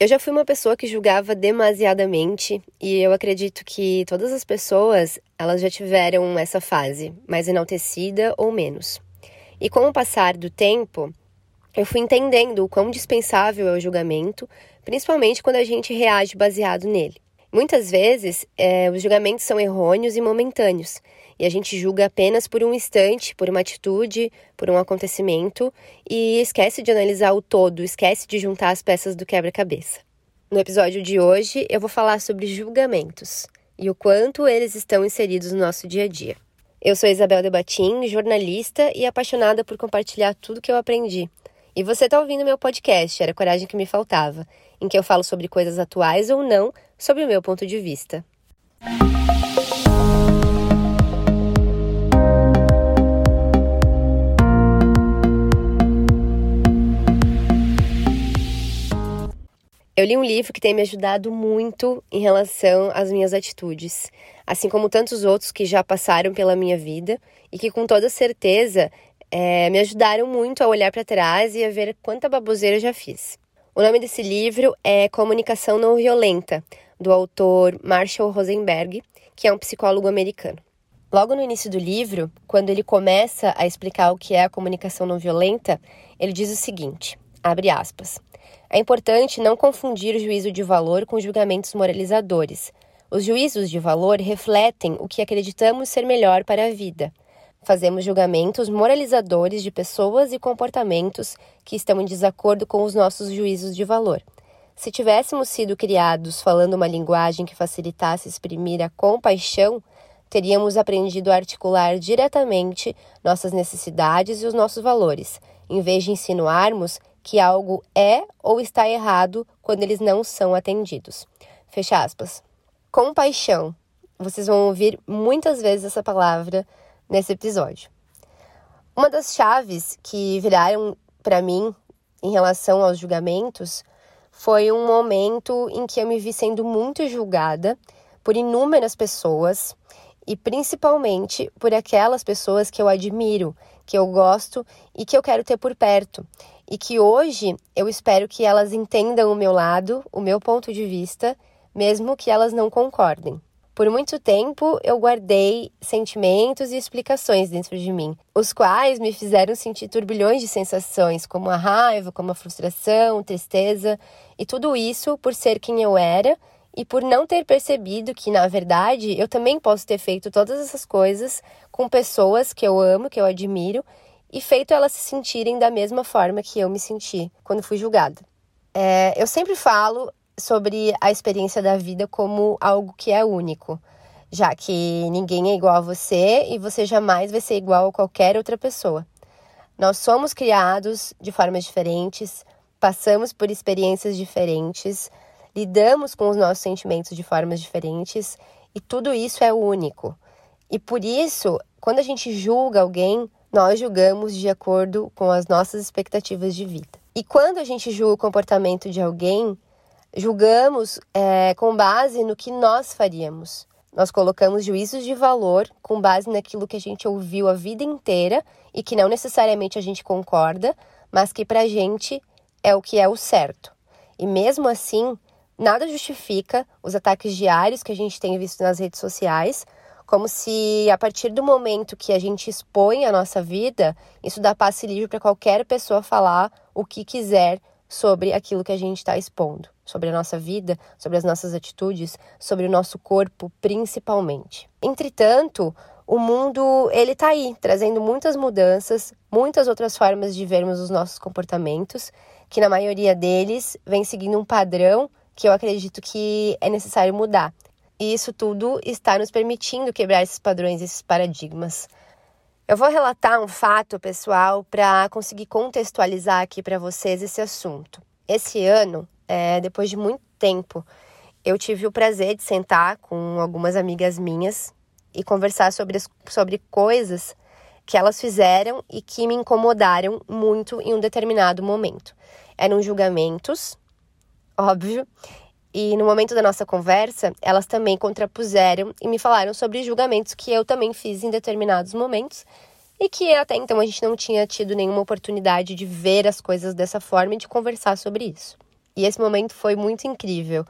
Eu já fui uma pessoa que julgava demasiadamente e eu acredito que todas as pessoas, elas já tiveram essa fase, mais enaltecida ou menos. E com o passar do tempo, eu fui entendendo o quão dispensável é o julgamento, principalmente quando a gente reage baseado nele. Muitas vezes, é, os julgamentos são errôneos e momentâneos, e a gente julga apenas por um instante, por uma atitude, por um acontecimento, e esquece de analisar o todo, esquece de juntar as peças do quebra-cabeça. No episódio de hoje, eu vou falar sobre julgamentos e o quanto eles estão inseridos no nosso dia a dia. Eu sou Isabel Debatim, jornalista e apaixonada por compartilhar tudo que eu aprendi. E você está ouvindo meu podcast, Era Coragem que Me Faltava, em que eu falo sobre coisas atuais ou não, sobre o meu ponto de vista. Eu li um livro que tem me ajudado muito em relação às minhas atitudes, assim como tantos outros que já passaram pela minha vida e que, com toda certeza, é, me ajudaram muito a olhar para trás e a ver quanta baboseira eu já fiz. O nome desse livro é Comunicação Não Violenta, do autor Marshall Rosenberg, que é um psicólogo americano. Logo no início do livro, quando ele começa a explicar o que é a comunicação não violenta, ele diz o seguinte: abre aspas. É importante não confundir o juízo de valor com julgamentos moralizadores. Os juízos de valor refletem o que acreditamos ser melhor para a vida. Fazemos julgamentos moralizadores de pessoas e comportamentos que estão em desacordo com os nossos juízos de valor. Se tivéssemos sido criados falando uma linguagem que facilitasse exprimir a compaixão, teríamos aprendido a articular diretamente nossas necessidades e os nossos valores, em vez de insinuarmos que algo é ou está errado quando eles não são atendidos. Fecha aspas. Compaixão. Vocês vão ouvir muitas vezes essa palavra nesse episódio. Uma das chaves que viraram para mim em relação aos julgamentos foi um momento em que eu me vi sendo muito julgada por inúmeras pessoas e principalmente por aquelas pessoas que eu admiro, que eu gosto e que eu quero ter por perto e que hoje eu espero que elas entendam o meu lado, o meu ponto de vista, mesmo que elas não concordem. Por muito tempo eu guardei sentimentos e explicações dentro de mim, os quais me fizeram sentir turbilhões de sensações, como a raiva, como a frustração, tristeza, e tudo isso por ser quem eu era e por não ter percebido que, na verdade, eu também posso ter feito todas essas coisas com pessoas que eu amo, que eu admiro e feito elas se sentirem da mesma forma que eu me senti quando fui julgada. É, eu sempre falo sobre a experiência da vida como algo que é único, já que ninguém é igual a você e você jamais vai ser igual a qualquer outra pessoa. Nós somos criados de formas diferentes, passamos por experiências diferentes, lidamos com os nossos sentimentos de formas diferentes e tudo isso é único. E por isso, quando a gente julga alguém, nós julgamos de acordo com as nossas expectativas de vida. E quando a gente julga o comportamento de alguém, julgamos é, com base no que nós faríamos. Nós colocamos juízos de valor com base naquilo que a gente ouviu a vida inteira e que não necessariamente a gente concorda, mas que para a gente é o que é o certo. E mesmo assim, nada justifica os ataques diários que a gente tem visto nas redes sociais como se a partir do momento que a gente expõe a nossa vida, isso dá passe livre para qualquer pessoa falar o que quiser sobre aquilo que a gente está expondo, sobre a nossa vida, sobre as nossas atitudes, sobre o nosso corpo, principalmente. Entretanto, o mundo ele está aí, trazendo muitas mudanças, muitas outras formas de vermos os nossos comportamentos, que na maioria deles vem seguindo um padrão que eu acredito que é necessário mudar. E isso tudo está nos permitindo quebrar esses padrões, esses paradigmas. Eu vou relatar um fato pessoal para conseguir contextualizar aqui para vocês esse assunto. Esse ano, é, depois de muito tempo, eu tive o prazer de sentar com algumas amigas minhas e conversar sobre, sobre coisas que elas fizeram e que me incomodaram muito em um determinado momento. Eram julgamentos, óbvio, e no momento da nossa conversa, elas também contrapuseram e me falaram sobre julgamentos que eu também fiz em determinados momentos e que até então a gente não tinha tido nenhuma oportunidade de ver as coisas dessa forma e de conversar sobre isso. E esse momento foi muito incrível.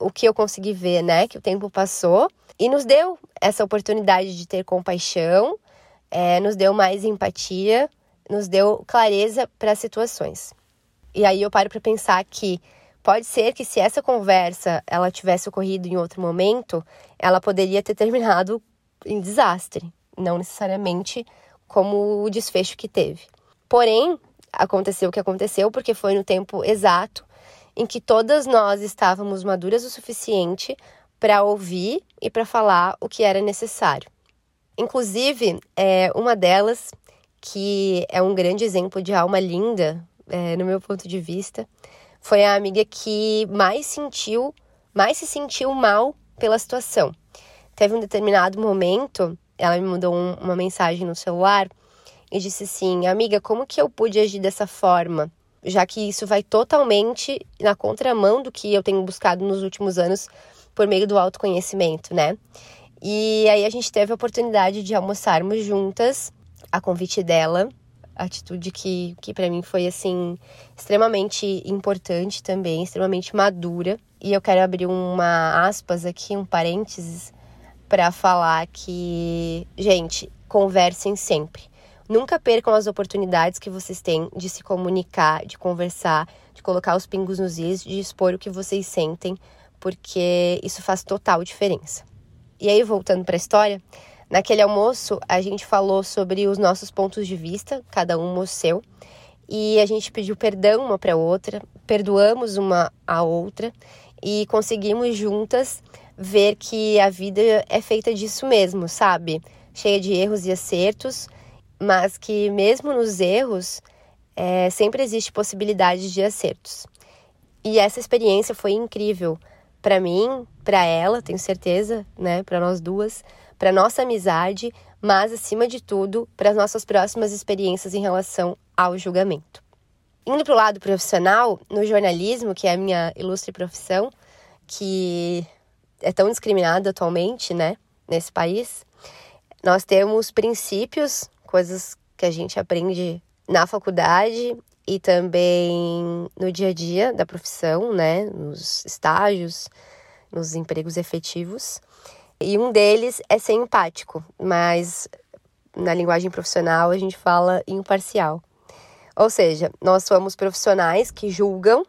O que eu consegui ver, né? Que o tempo passou e nos deu essa oportunidade de ter compaixão, é, nos deu mais empatia, nos deu clareza para as situações. E aí eu paro para pensar que pode ser que se essa conversa ela tivesse ocorrido em outro momento, ela poderia ter terminado em desastre, não necessariamente como o desfecho que teve. Porém, aconteceu o que aconteceu porque foi no tempo exato em que todas nós estávamos maduras o suficiente para ouvir e para falar o que era necessário. Inclusive, é, uma delas, que é um grande exemplo de alma linda, é, no meu ponto de vista, foi a amiga que mais sentiu, mais se sentiu mal pela situação. Teve um determinado momento, ela me mandou um, uma mensagem no celular e disse assim: Amiga, como que eu pude agir dessa forma? Já que isso vai totalmente na contramão do que eu tenho buscado nos últimos anos por meio do autoconhecimento, né? E aí a gente teve a oportunidade de almoçarmos juntas, a convite dela, atitude que, que para mim foi assim extremamente importante também, extremamente madura. E eu quero abrir uma aspas aqui, um parênteses, para falar que, gente, conversem sempre. Nunca percam as oportunidades que vocês têm de se comunicar, de conversar, de colocar os pingos nos is, de expor o que vocês sentem, porque isso faz total diferença. E aí, voltando para a história, naquele almoço a gente falou sobre os nossos pontos de vista, cada um o seu, e a gente pediu perdão uma para outra, perdoamos uma a outra e conseguimos juntas ver que a vida é feita disso mesmo, sabe? Cheia de erros e acertos mas que mesmo nos erros é, sempre existe possibilidade de acertos. E essa experiência foi incrível para mim, para ela, tenho certeza, né, para nós duas, para nossa amizade, mas acima de tudo, para as nossas próximas experiências em relação ao julgamento. Indo para o lado profissional, no jornalismo, que é a minha ilustre profissão, que é tão discriminada atualmente, né, nesse país, nós temos princípios coisas que a gente aprende na faculdade e também no dia a dia da profissão, né, nos estágios, nos empregos efetivos. E um deles é ser empático, mas na linguagem profissional a gente fala imparcial. Ou seja, nós somos profissionais que julgam,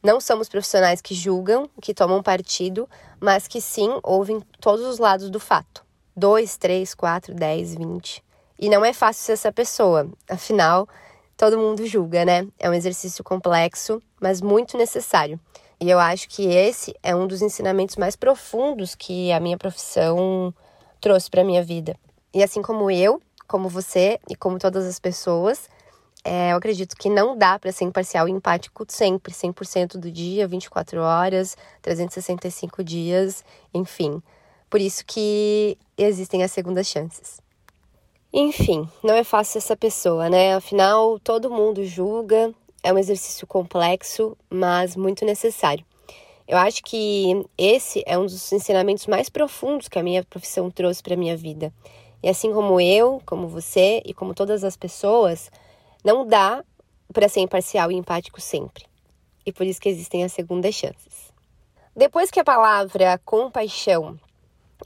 não somos profissionais que julgam, que tomam partido, mas que sim ouvem todos os lados do fato. Dois, três, quatro, dez, vinte. E não é fácil ser essa pessoa, afinal, todo mundo julga, né? É um exercício complexo, mas muito necessário. E eu acho que esse é um dos ensinamentos mais profundos que a minha profissão trouxe para minha vida. E assim como eu, como você e como todas as pessoas, é, eu acredito que não dá para ser imparcial e empático sempre, 100% do dia, 24 horas, 365 dias, enfim. Por isso que existem as segundas chances. Enfim, não é fácil essa pessoa, né? Afinal, todo mundo julga, é um exercício complexo, mas muito necessário. Eu acho que esse é um dos ensinamentos mais profundos que a minha profissão trouxe para minha vida. E assim como eu, como você e como todas as pessoas, não dá para ser imparcial e empático sempre. E por isso que existem as segundas chances. Depois que a palavra compaixão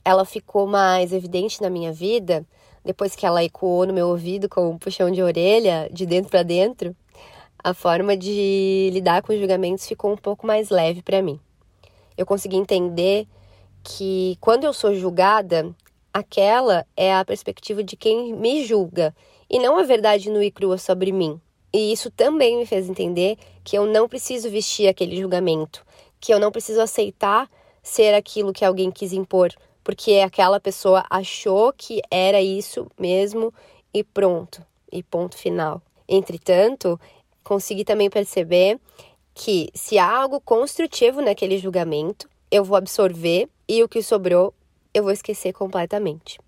ela ficou mais evidente na minha vida, depois que ela ecoou no meu ouvido com um puxão de orelha, de dentro para dentro, a forma de lidar com os julgamentos ficou um pouco mais leve para mim. Eu consegui entender que quando eu sou julgada, aquela é a perspectiva de quem me julga e não a verdade nua e crua sobre mim. E isso também me fez entender que eu não preciso vestir aquele julgamento, que eu não preciso aceitar ser aquilo que alguém quis impor porque aquela pessoa achou que era isso mesmo e pronto, e ponto final. Entretanto, consegui também perceber que se há algo construtivo naquele julgamento, eu vou absorver e o que sobrou eu vou esquecer completamente.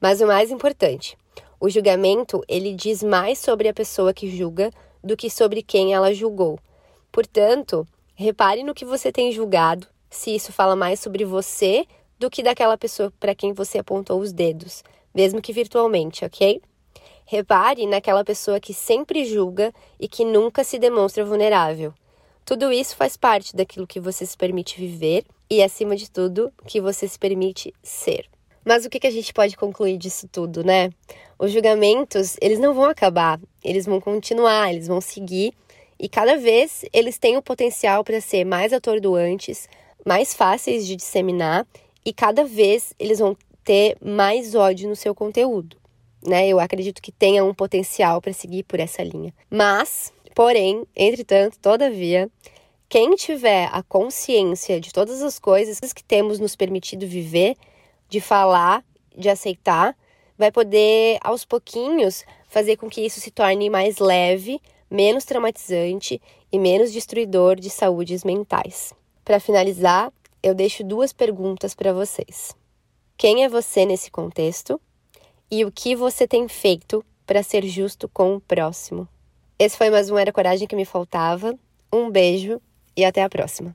Mas o mais importante, o julgamento ele diz mais sobre a pessoa que julga do que sobre quem ela julgou. Portanto, repare no que você tem julgado, se isso fala mais sobre você do que daquela pessoa para quem você apontou os dedos, mesmo que virtualmente, ok? Repare naquela pessoa que sempre julga e que nunca se demonstra vulnerável. Tudo isso faz parte daquilo que você se permite viver e, acima de tudo, que você se permite ser. Mas o que, a gente pode concluir disso tudo, né? Os julgamentos, eles não vão acabar, eles vão continuar, eles vão seguir e cada vez eles têm o potencial para ser mais atordoantes, mais fáceis de disseminar e cada vez eles vão ter mais ódio no seu conteúdo, né? Eu acredito que tenha um potencial para seguir por essa linha. Mas, porém, entretanto, todavia, quem tiver a consciência de todas as coisas que temos nos permitido viver, de falar, de aceitar, vai poder aos pouquinhos fazer com que isso se torne mais leve, menos traumatizante e menos destruidor de saúdes mentais. Para finalizar, eu deixo duas perguntas para vocês. Quem é você nesse contexto? E o que você tem feito para ser justo com o próximo? Esse foi mais um Era Coragem que me faltava. Um beijo e até a próxima.